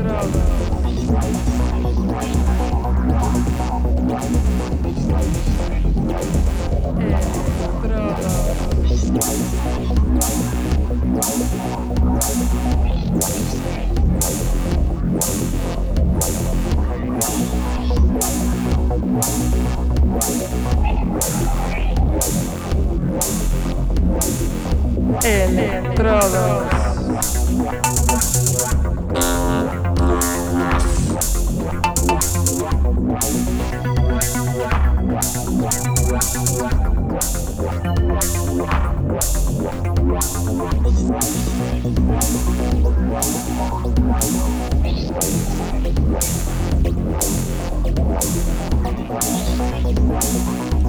Entrada. É, Electrodos.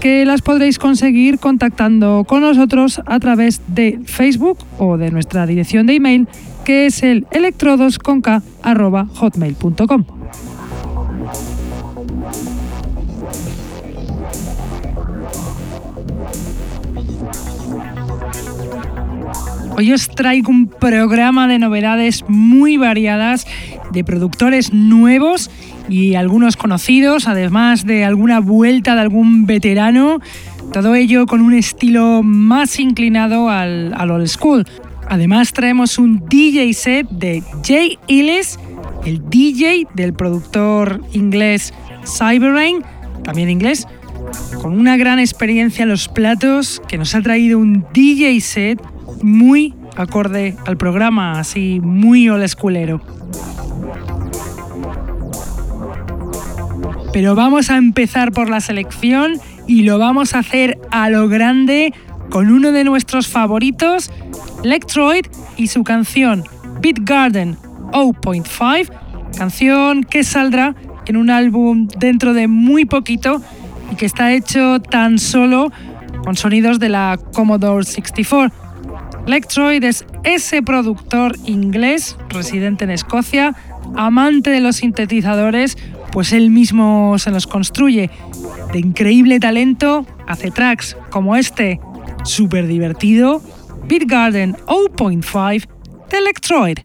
que las podréis conseguir contactando con nosotros a través de Facebook o de nuestra dirección de email que es el electrodosconk.hotmail.com. Hoy os traigo un programa de novedades muy variadas, de productores nuevos y algunos conocidos, además de alguna vuelta de algún veterano, todo ello con un estilo más inclinado al, old school. Además traemos un DJ set de Jay Illes, el DJ del productor inglés Cyberrain, también inglés, con una gran experiencia en los platos, que nos ha traído un DJ set muy acorde al programa, así muy old schoolero. Pero vamos a empezar por la selección y lo vamos a hacer a lo grande con uno de nuestros favoritos, Lectroid y su canción Beat Garden 0.5, canción que saldrá en un álbum dentro de muy poquito y que está hecho tan solo con sonidos de la Commodore 64. Lectroid es ese productor inglés residente en Escocia, amante de los sintetizadores, pues él mismo se los construye. De increíble talento, hace tracks como este, súper divertido, Beat Garden 0.5 de Electroid.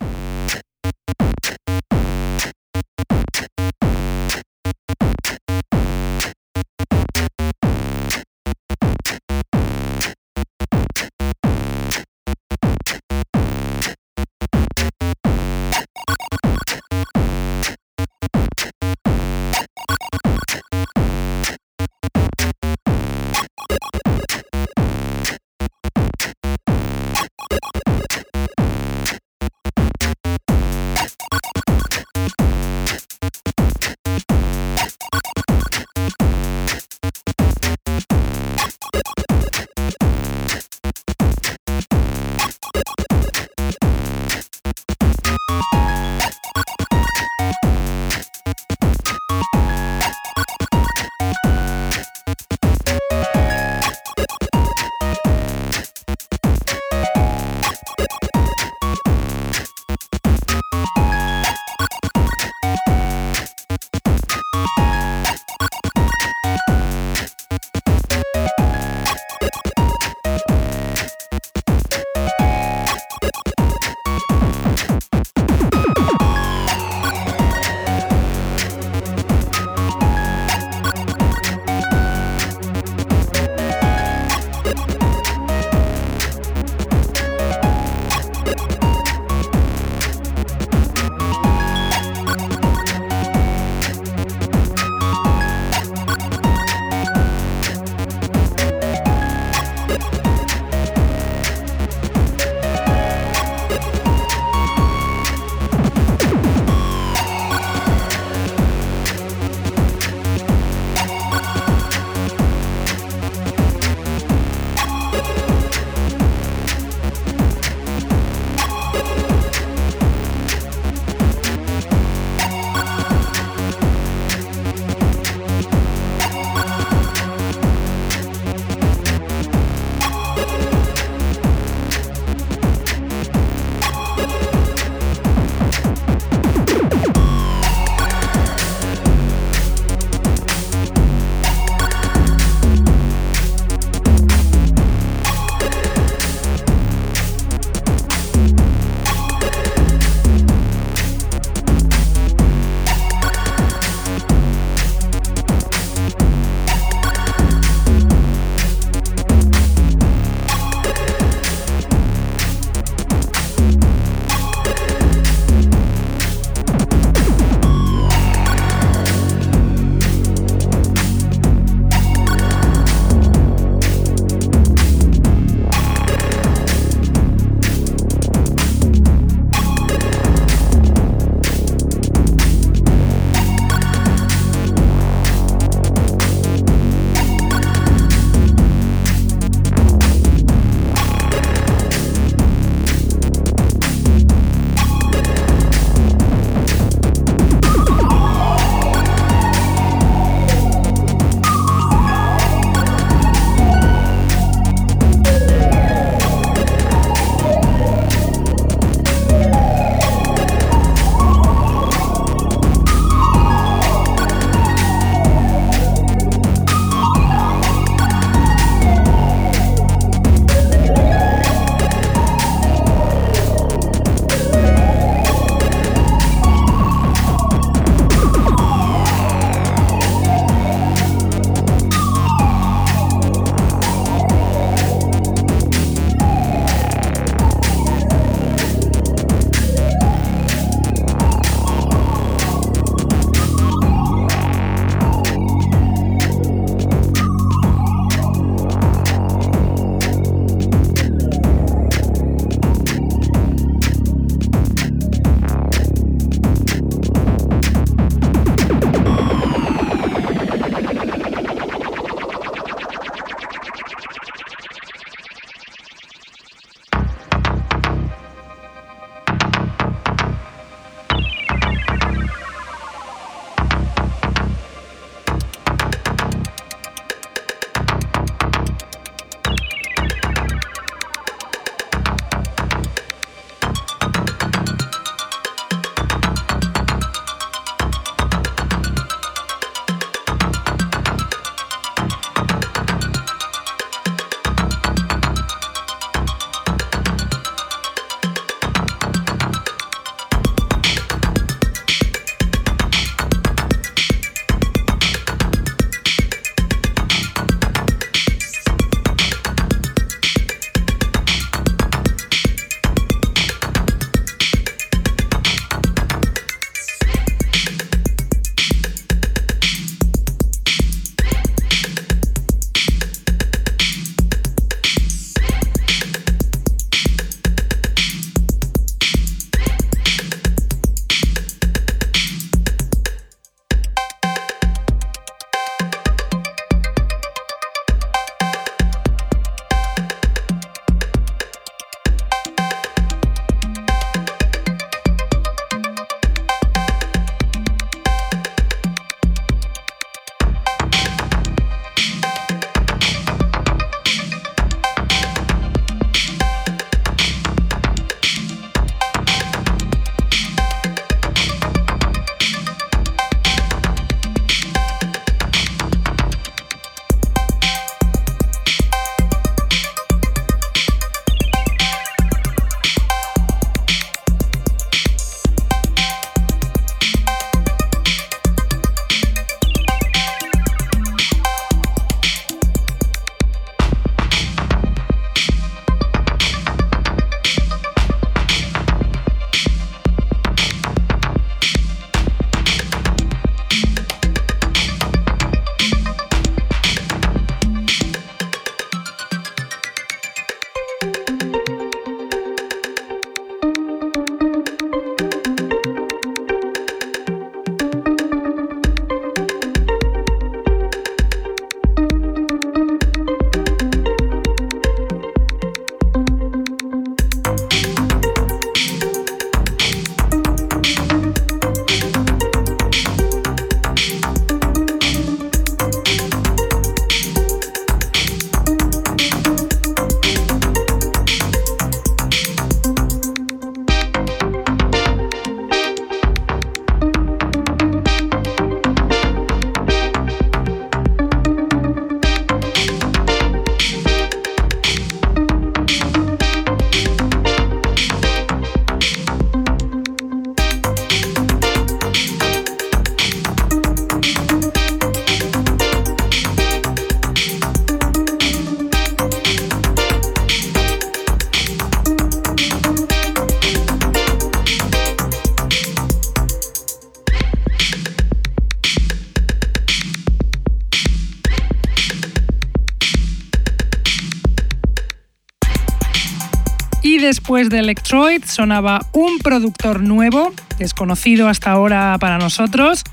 Después de Electroid sonaba un productor nuevo, desconocido hasta ahora para nosotros,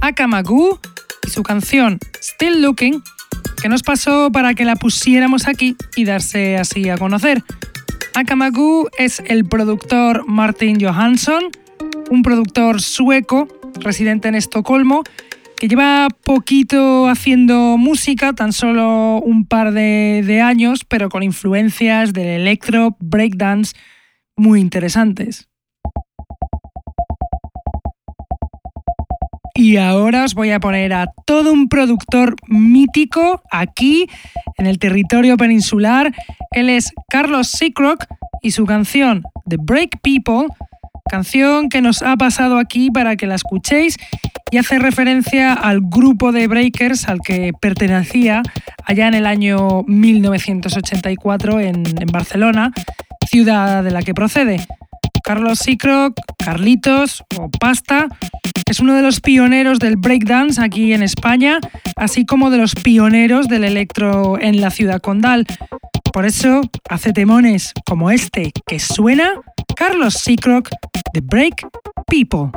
Akamagu, y su canción Still Looking, que nos pasó para que la pusiéramos aquí y darse así a conocer. Akamagu es el productor Martin Johansson, un productor sueco residente en Estocolmo, que lleva poquito haciendo música, tan solo un par de, años, pero con influencias del electro, breakdance muy interesantes. Y ahora os voy a poner a todo un productor mítico aquí en el territorio peninsular. Él es Carlos Seacrock y su canción The Break People, canción que nos ha pasado aquí para que la escuchéis y hace referencia al grupo de breakers al que pertenecía allá en el año 1984 en, Barcelona, ciudad de la que procede. Carlos Seacrock, Carlitos o Pasta es uno de los pioneros del breakdance aquí en España, así como de los pioneros del electro en la ciudad condal. Por eso hace temones como este que suena Carlos Seacrock The Break People.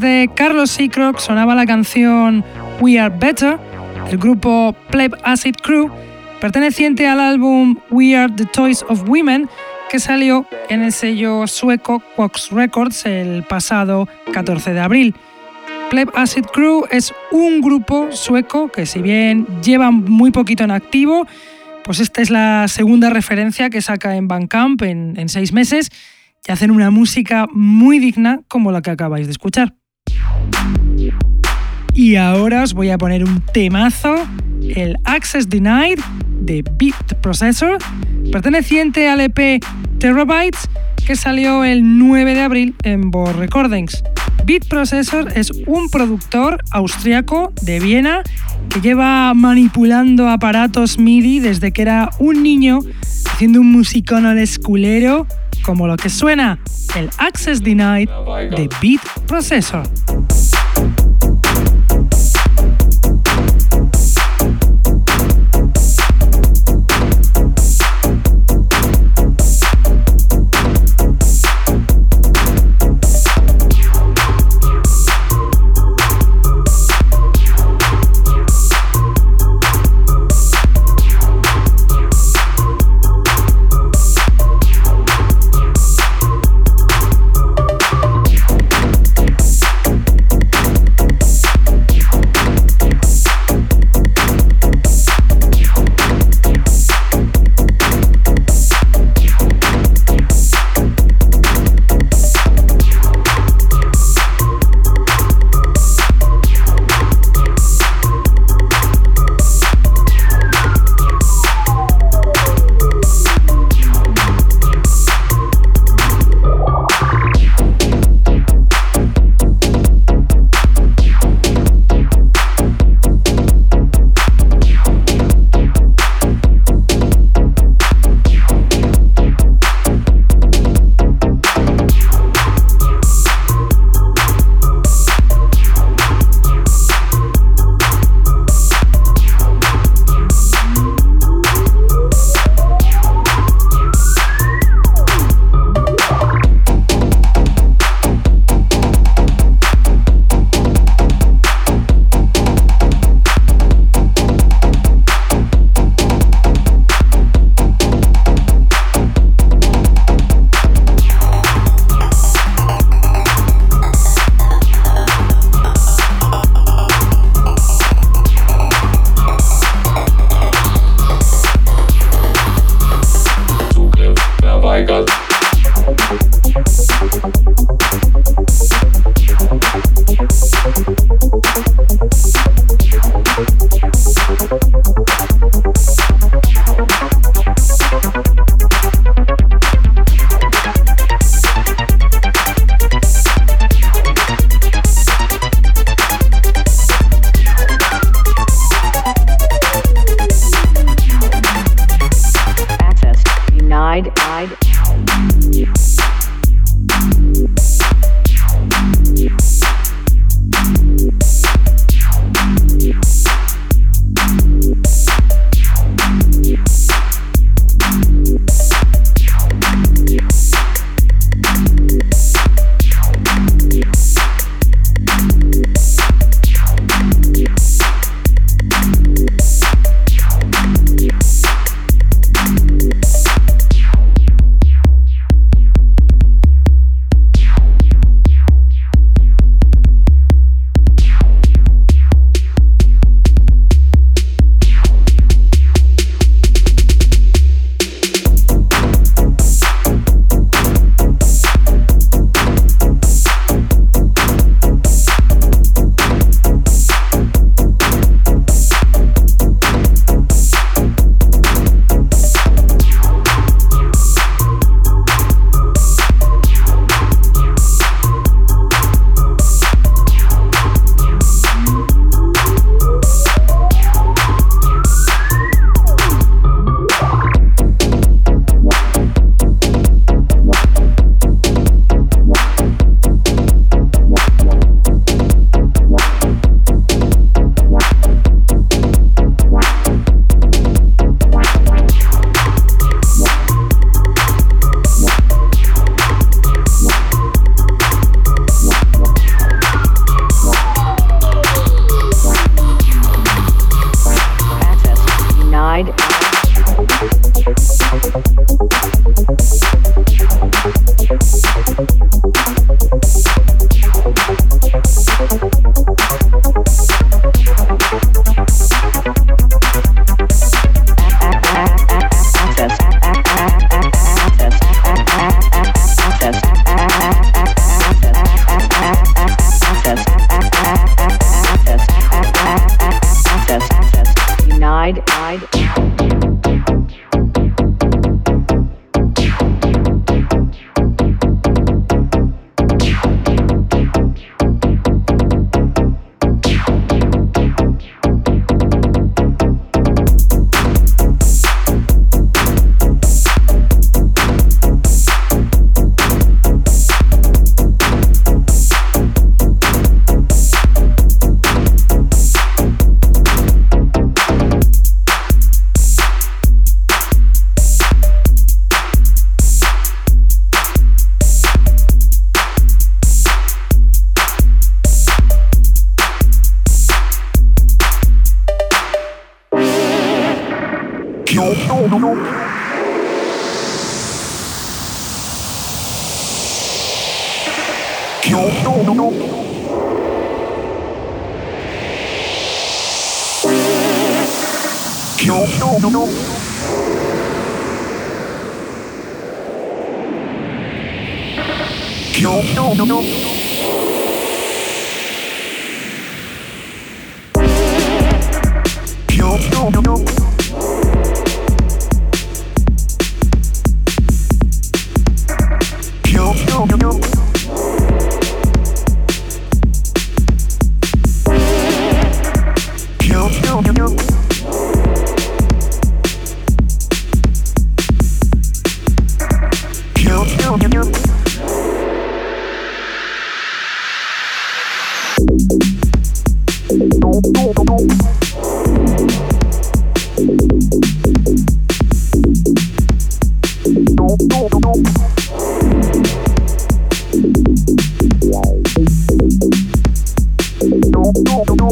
De Carlos Seacrock sonaba la canción We Are Better del grupo Pleb Acid Crew, perteneciente al álbum We Are the Toys of Women, que salió en el sello sueco Quox Records el pasado 14 de abril. Pleb Acid Crew es un grupo sueco que si bien lleva muy poquito en activo, pues esta es la segunda referencia que saca en Bandcamp en, en seis meses y hacen una música muy digna como la que acabáis de escuchar. Y ahora os voy a poner un temazo, el Access Denied de Beat Processor, perteneciente al EP Terabytes, que salió el 9 de abril en Board Recordings. Beat Processor es un productor austriaco de Viena que lleva manipulando aparatos MIDI desde que era un niño, haciendo un musicón al esculero como lo que suena el Access Denied de Beat Processor.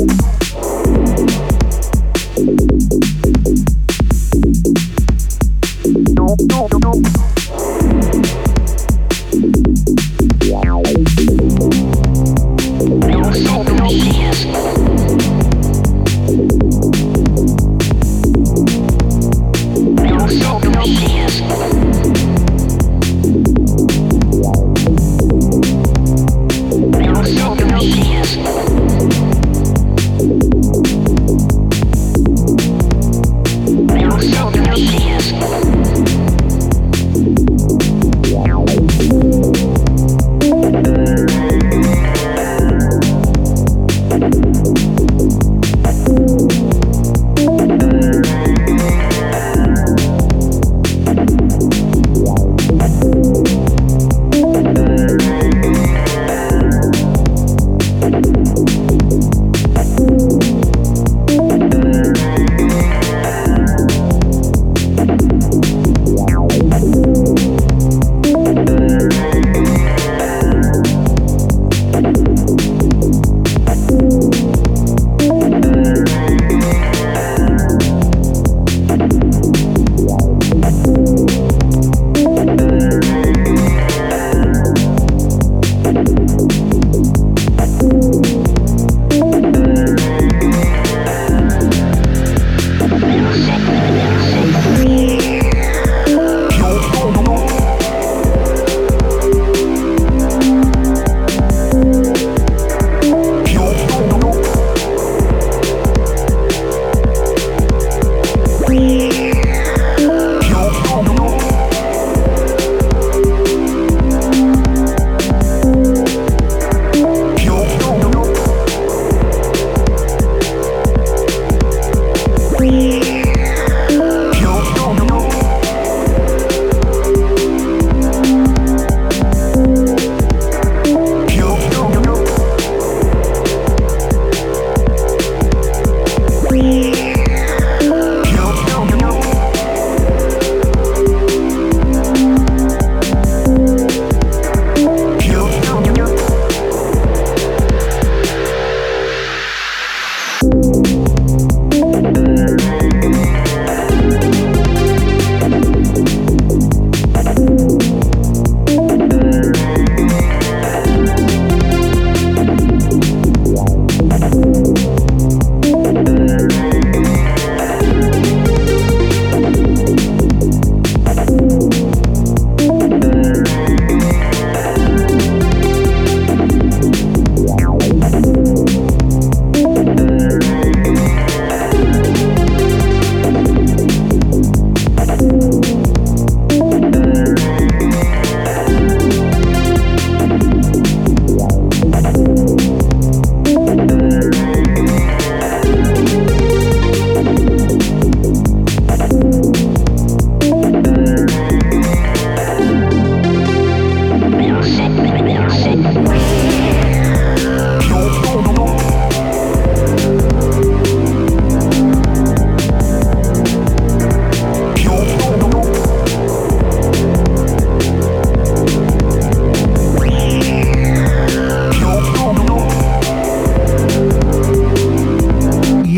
Wow.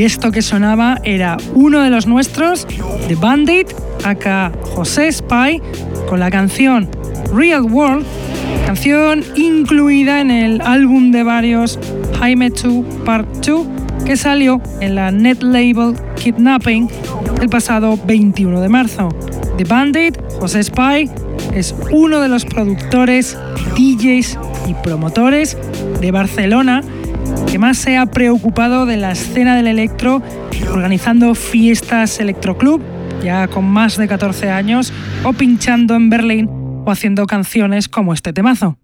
Esto que sonaba era uno de los nuestros, The Bandit, acá José Spy, con la canción Real World, canción incluida en el álbum de varios Jaime 2 Part 2 que salió en la net label Kidnapping el pasado 21 de marzo. The Bandit, José Spy, es uno de los productores, DJs y promotores de Barcelona que más se ha preocupado de la escena del electro, organizando fiestas electroclub, ya con más de 14 años, o pinchando en Berlín o haciendo canciones como este temazo.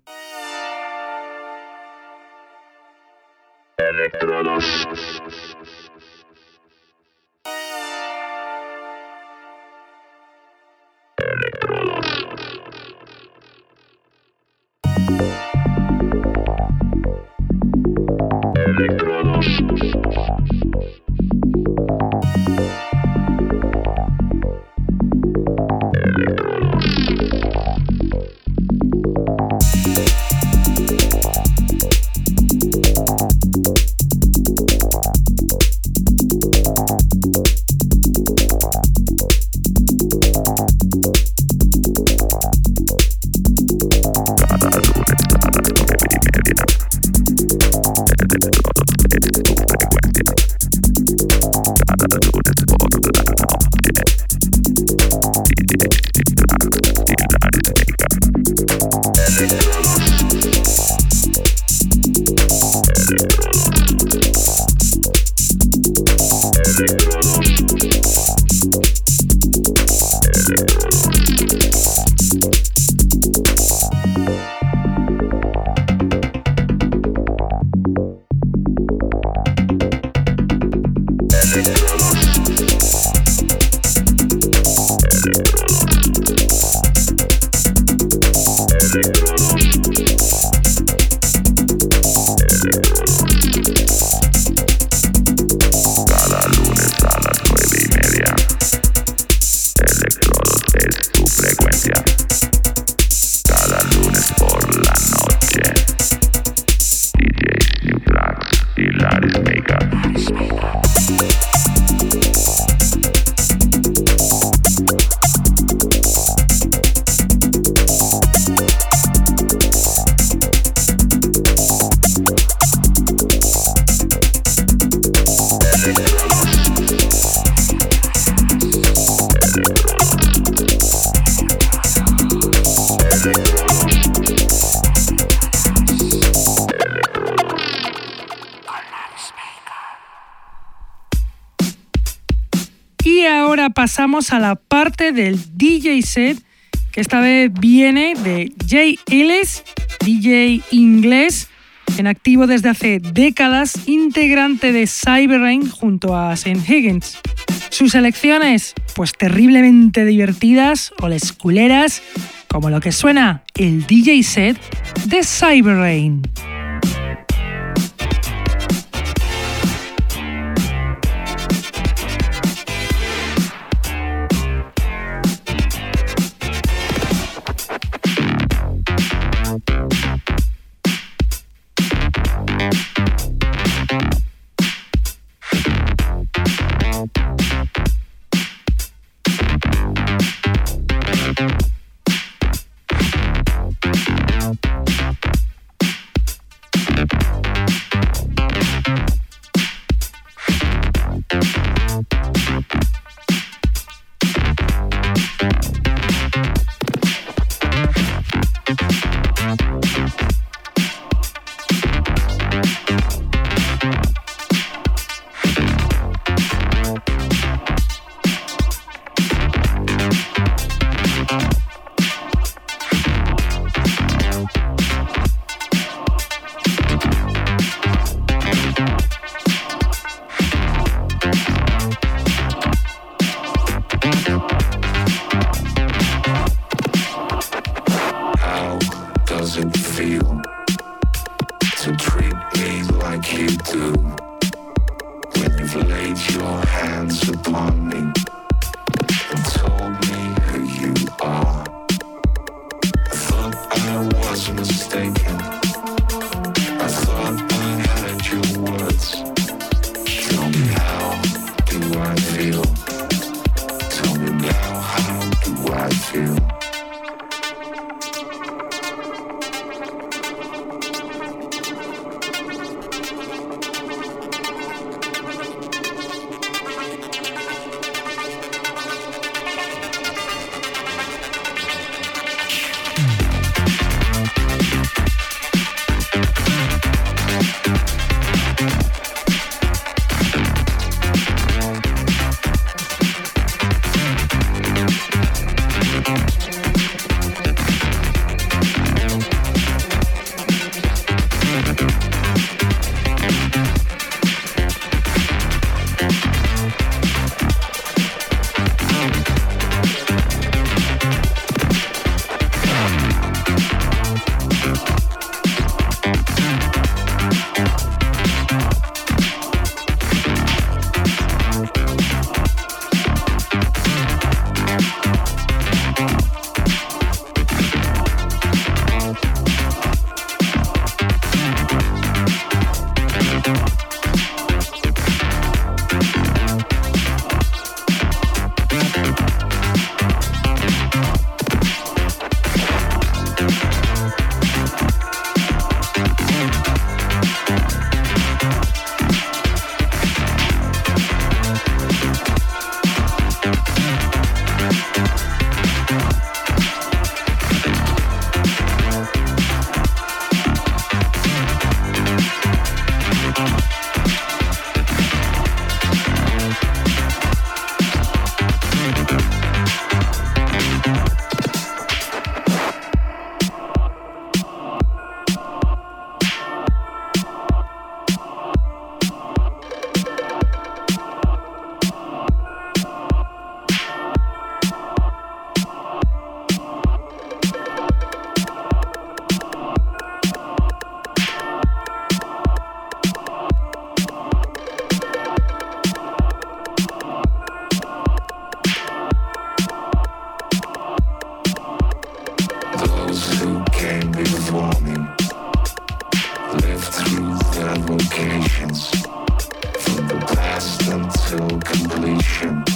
A la parte del DJ set, que esta vez viene de Jay Ellis, DJ inglés, en activo desde hace décadas, integrante de Cyberrain junto a St. Higgins. Sus elecciones, pues terriblemente divertidas o les culeras, como lo que suena el DJ set de Cyberrain. to completion.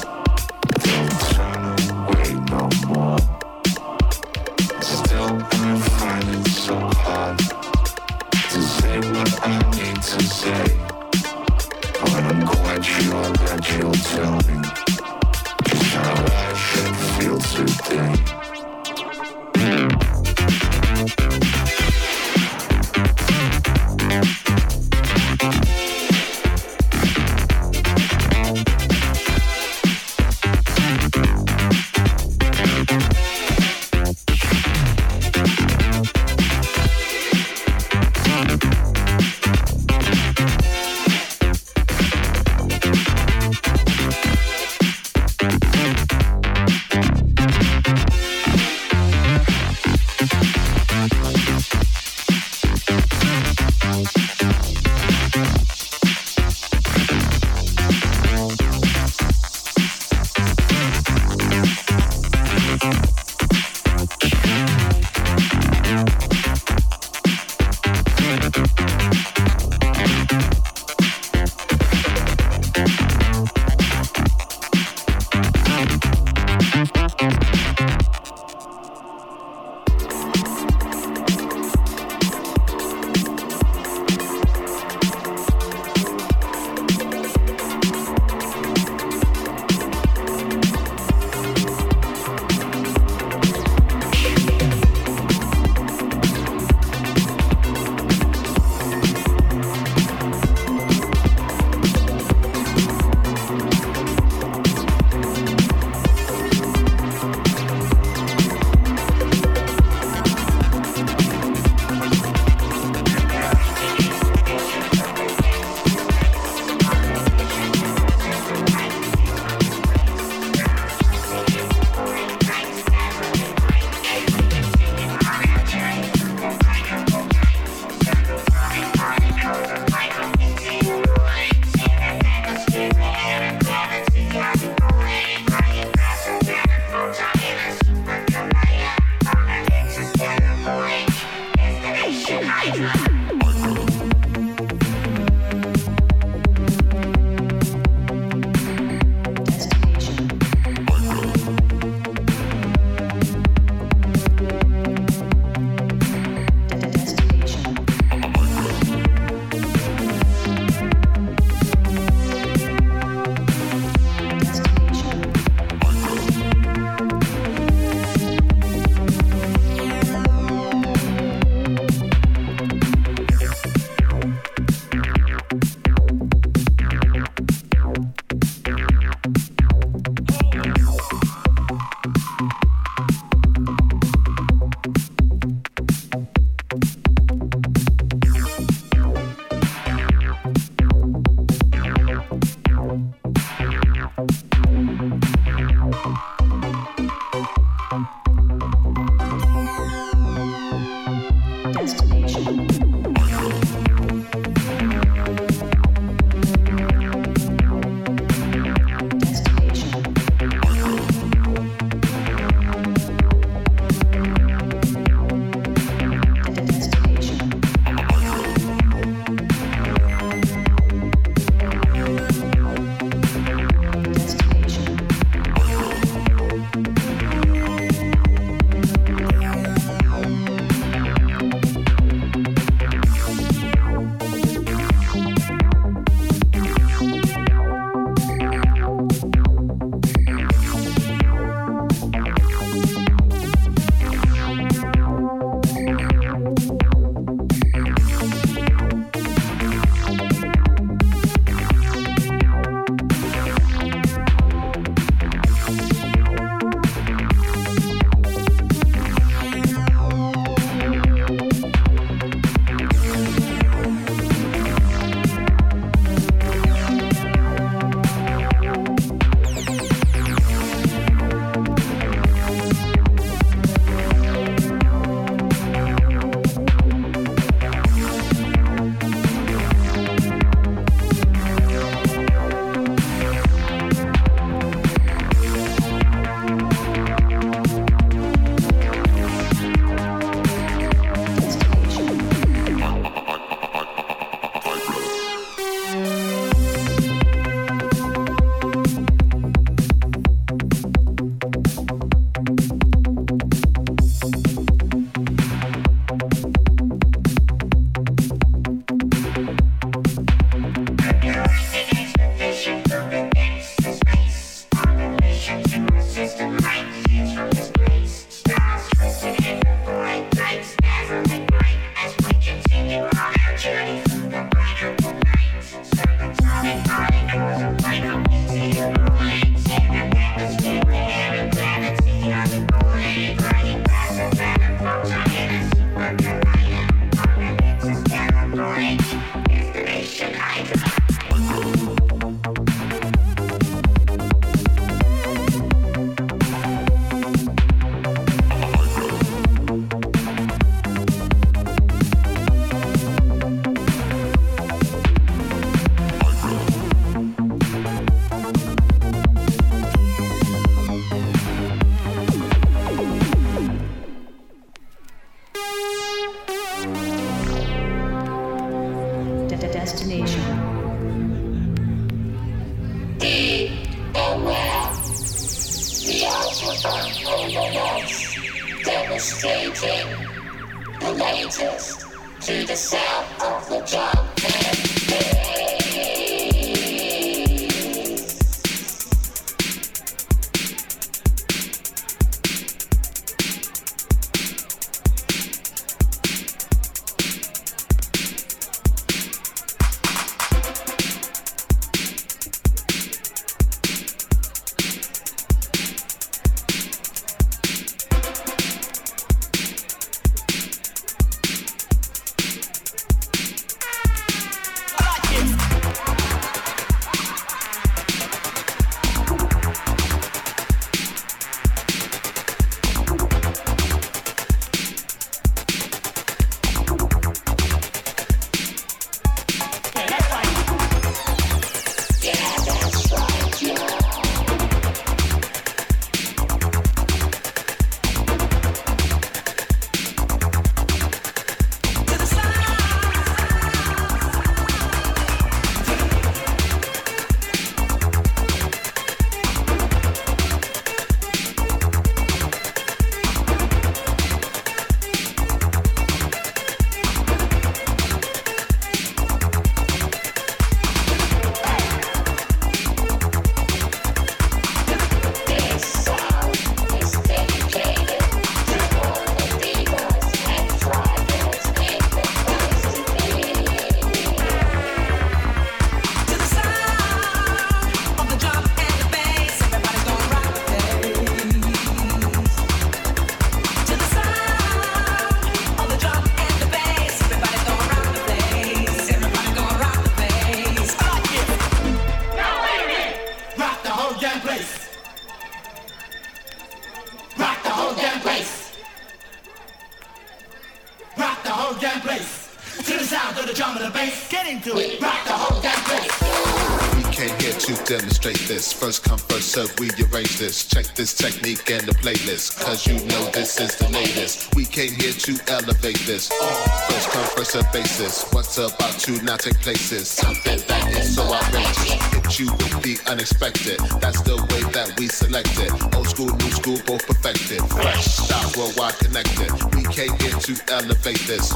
This. Check this technique and the playlist. Cause you know this is the latest. We came here to elevate this. First come, first serve basis. What's about to now take places? Something that is so outrageous. Hit you with the unexpected. That's the way that we select it. Old school, new school, both perfected. Fresh, style, worldwide connected. We came here to elevate this.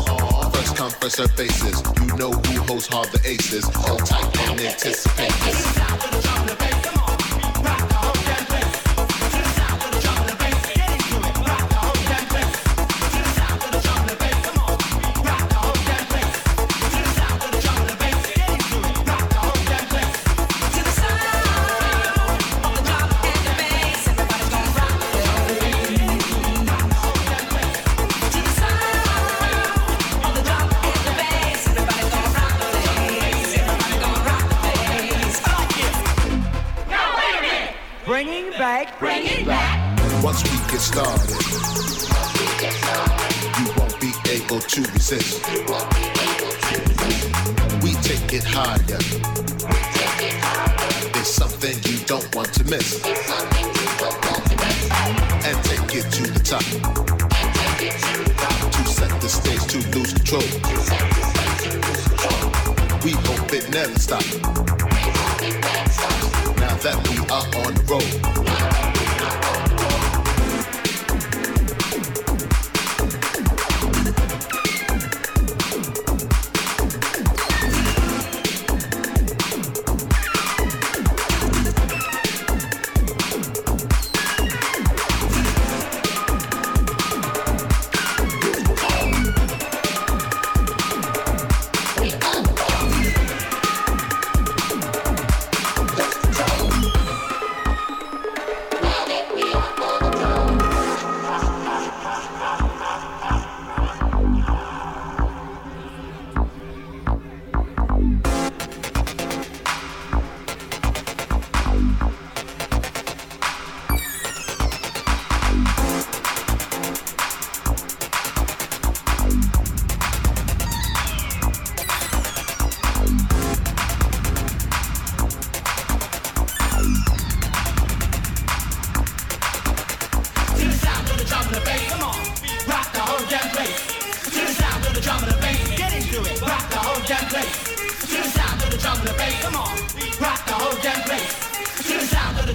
First come, first serve basis. You know who holds hard the aces. Hold tight and anticipate this. Resist. We take it higher. It's something you don't want to miss. And take it to the top. To set the stage to lose control. We hope it never stops.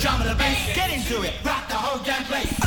Drum and the bass. Get into it. Rock the whole damn place.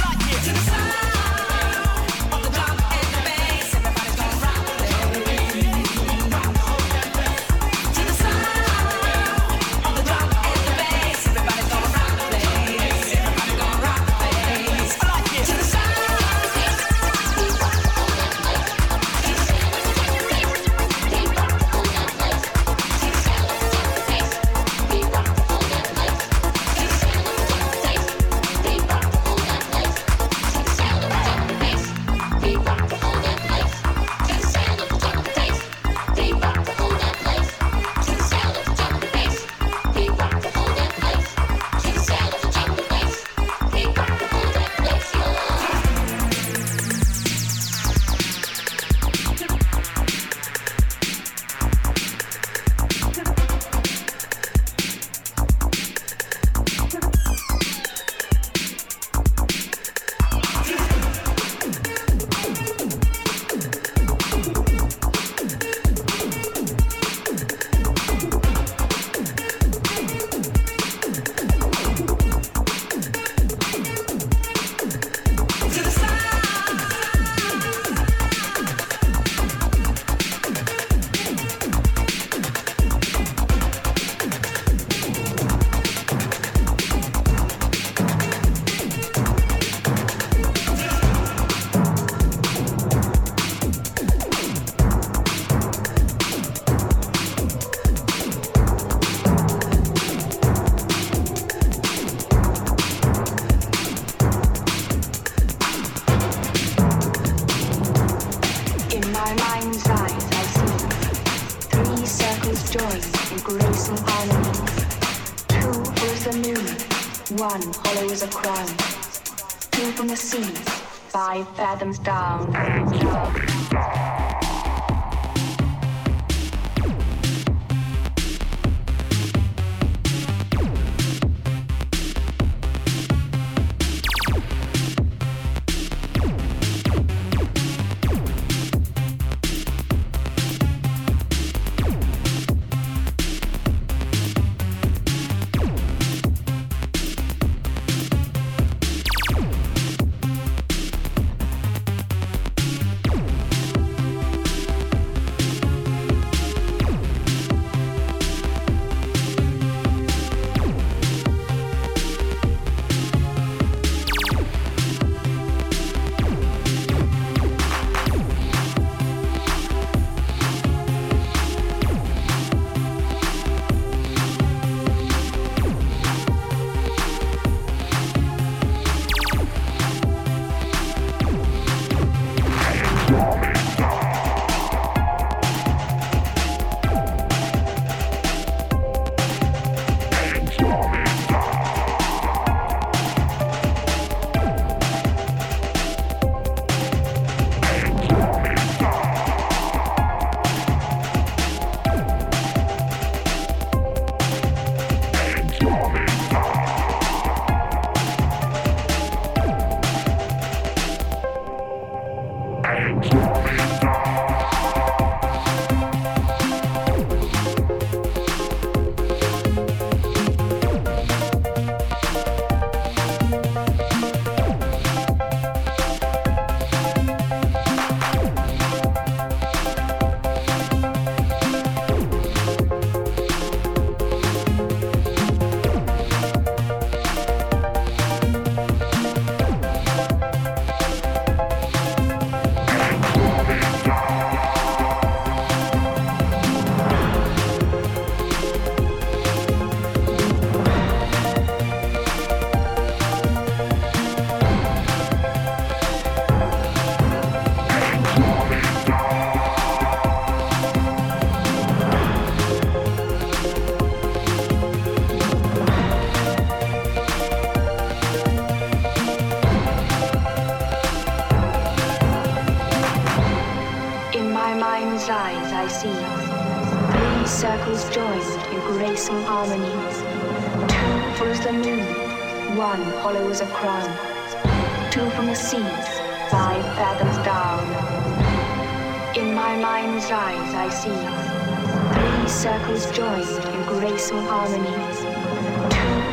Joined in graceful harmony.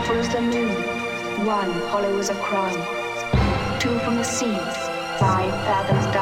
Two as the moon, one hollow as a crown. Two from the seas, five fathoms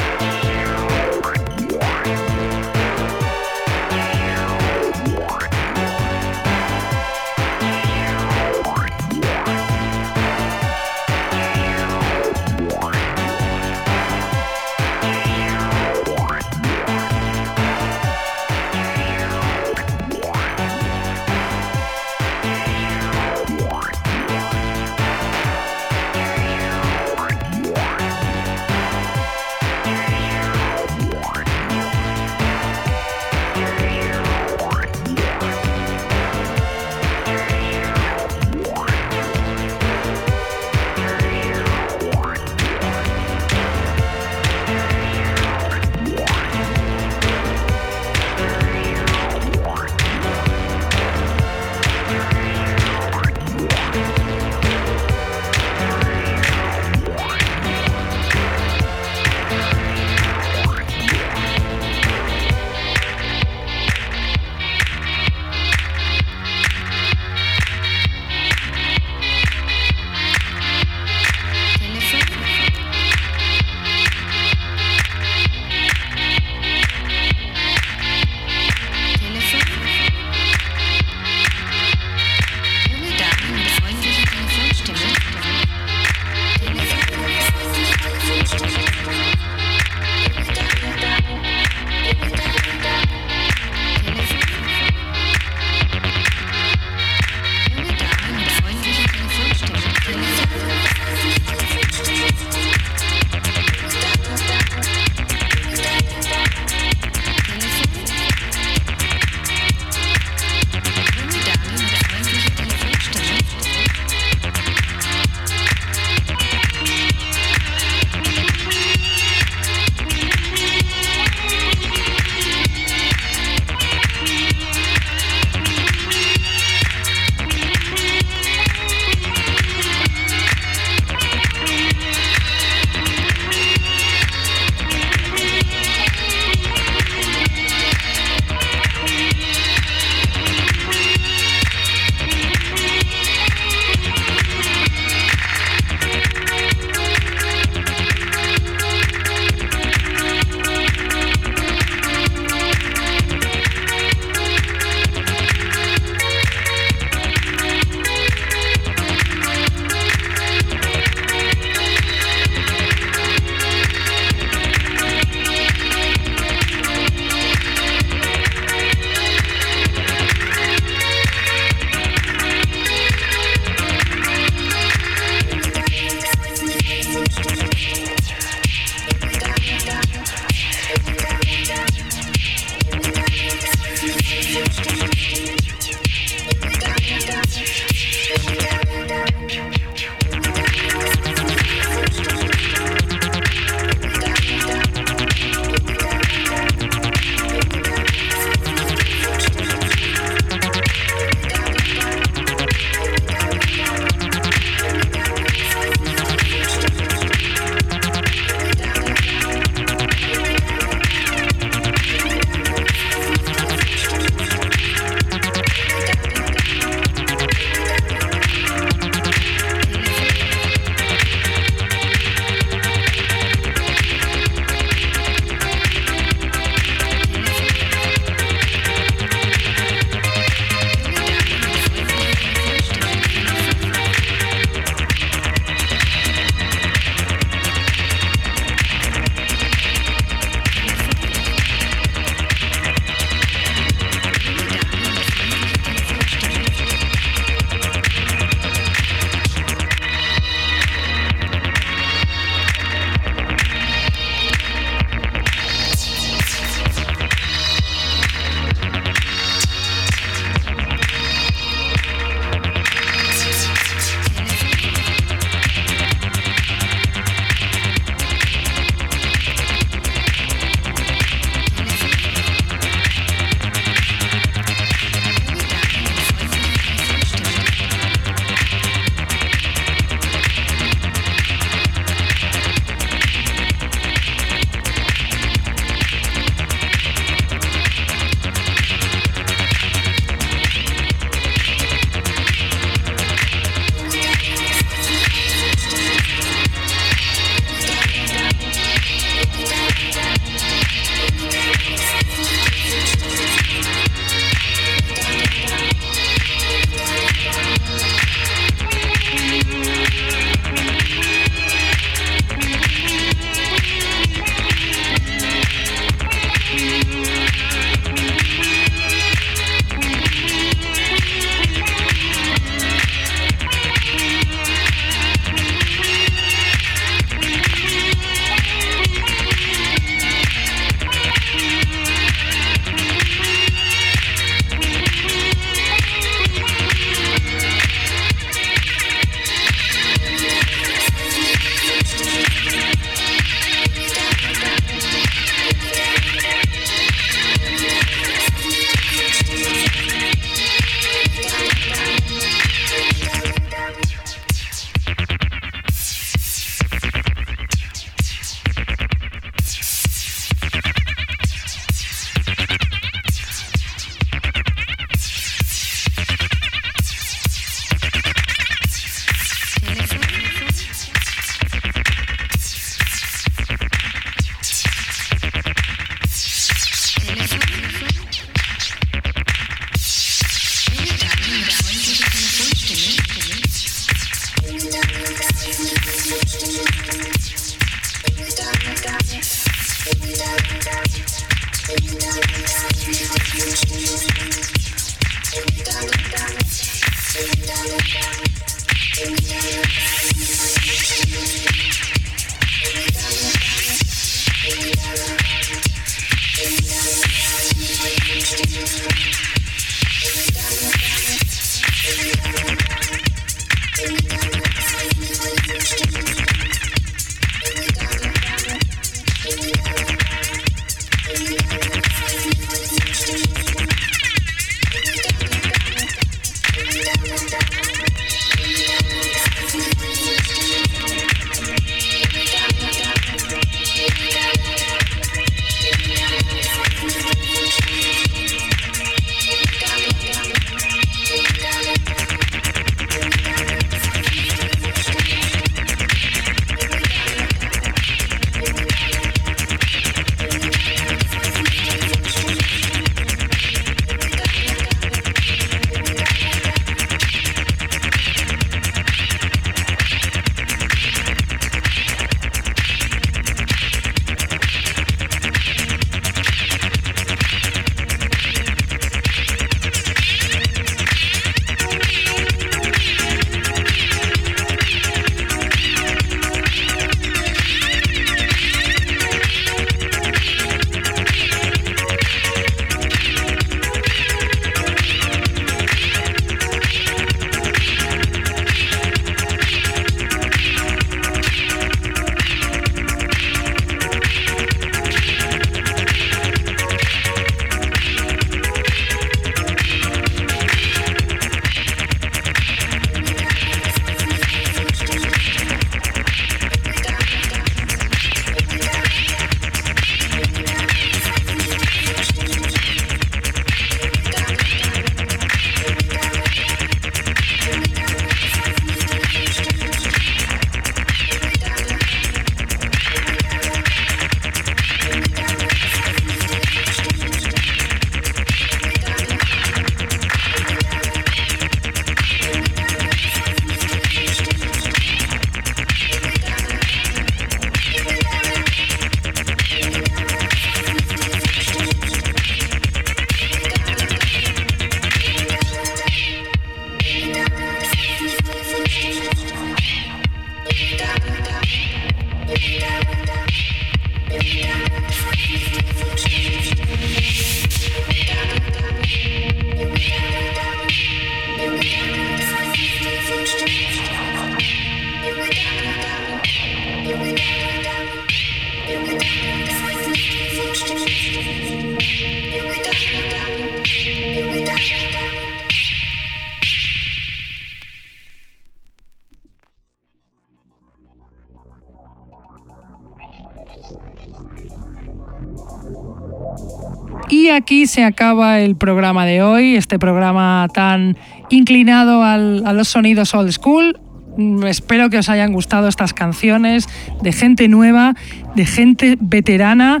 se acaba el programa de hoy, este programa tan inclinado al- a los sonidos old school. Mm, Espero que os hayan gustado estas canciones de gente nueva, de gente veterana.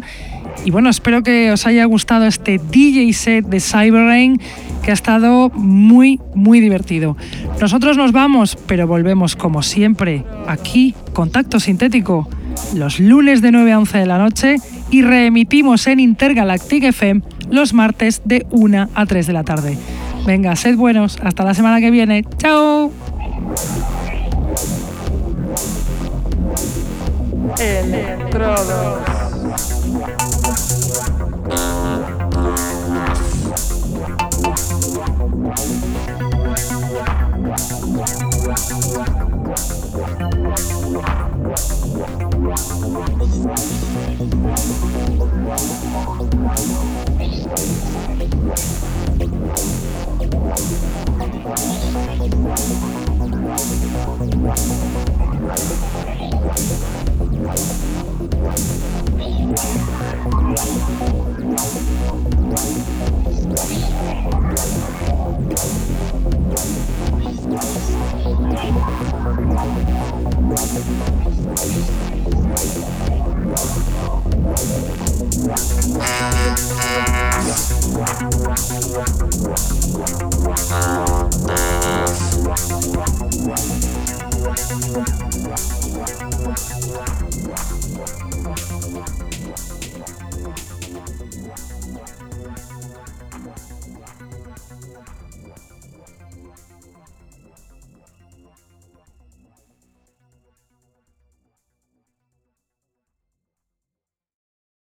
Y bueno, espero que os haya gustado este DJ set de Cyberrain que ha estado muy, muy divertido. Nosotros nos vamos, pero volvemos como siempre aquí, Contacto Sintético, los lunes de 9 a 11 de la noche y reemitimos en Intergalactic FM los martes de 1 a 3 de la tarde. Venga, sed buenos, hasta la semana que viene. ¡Chao!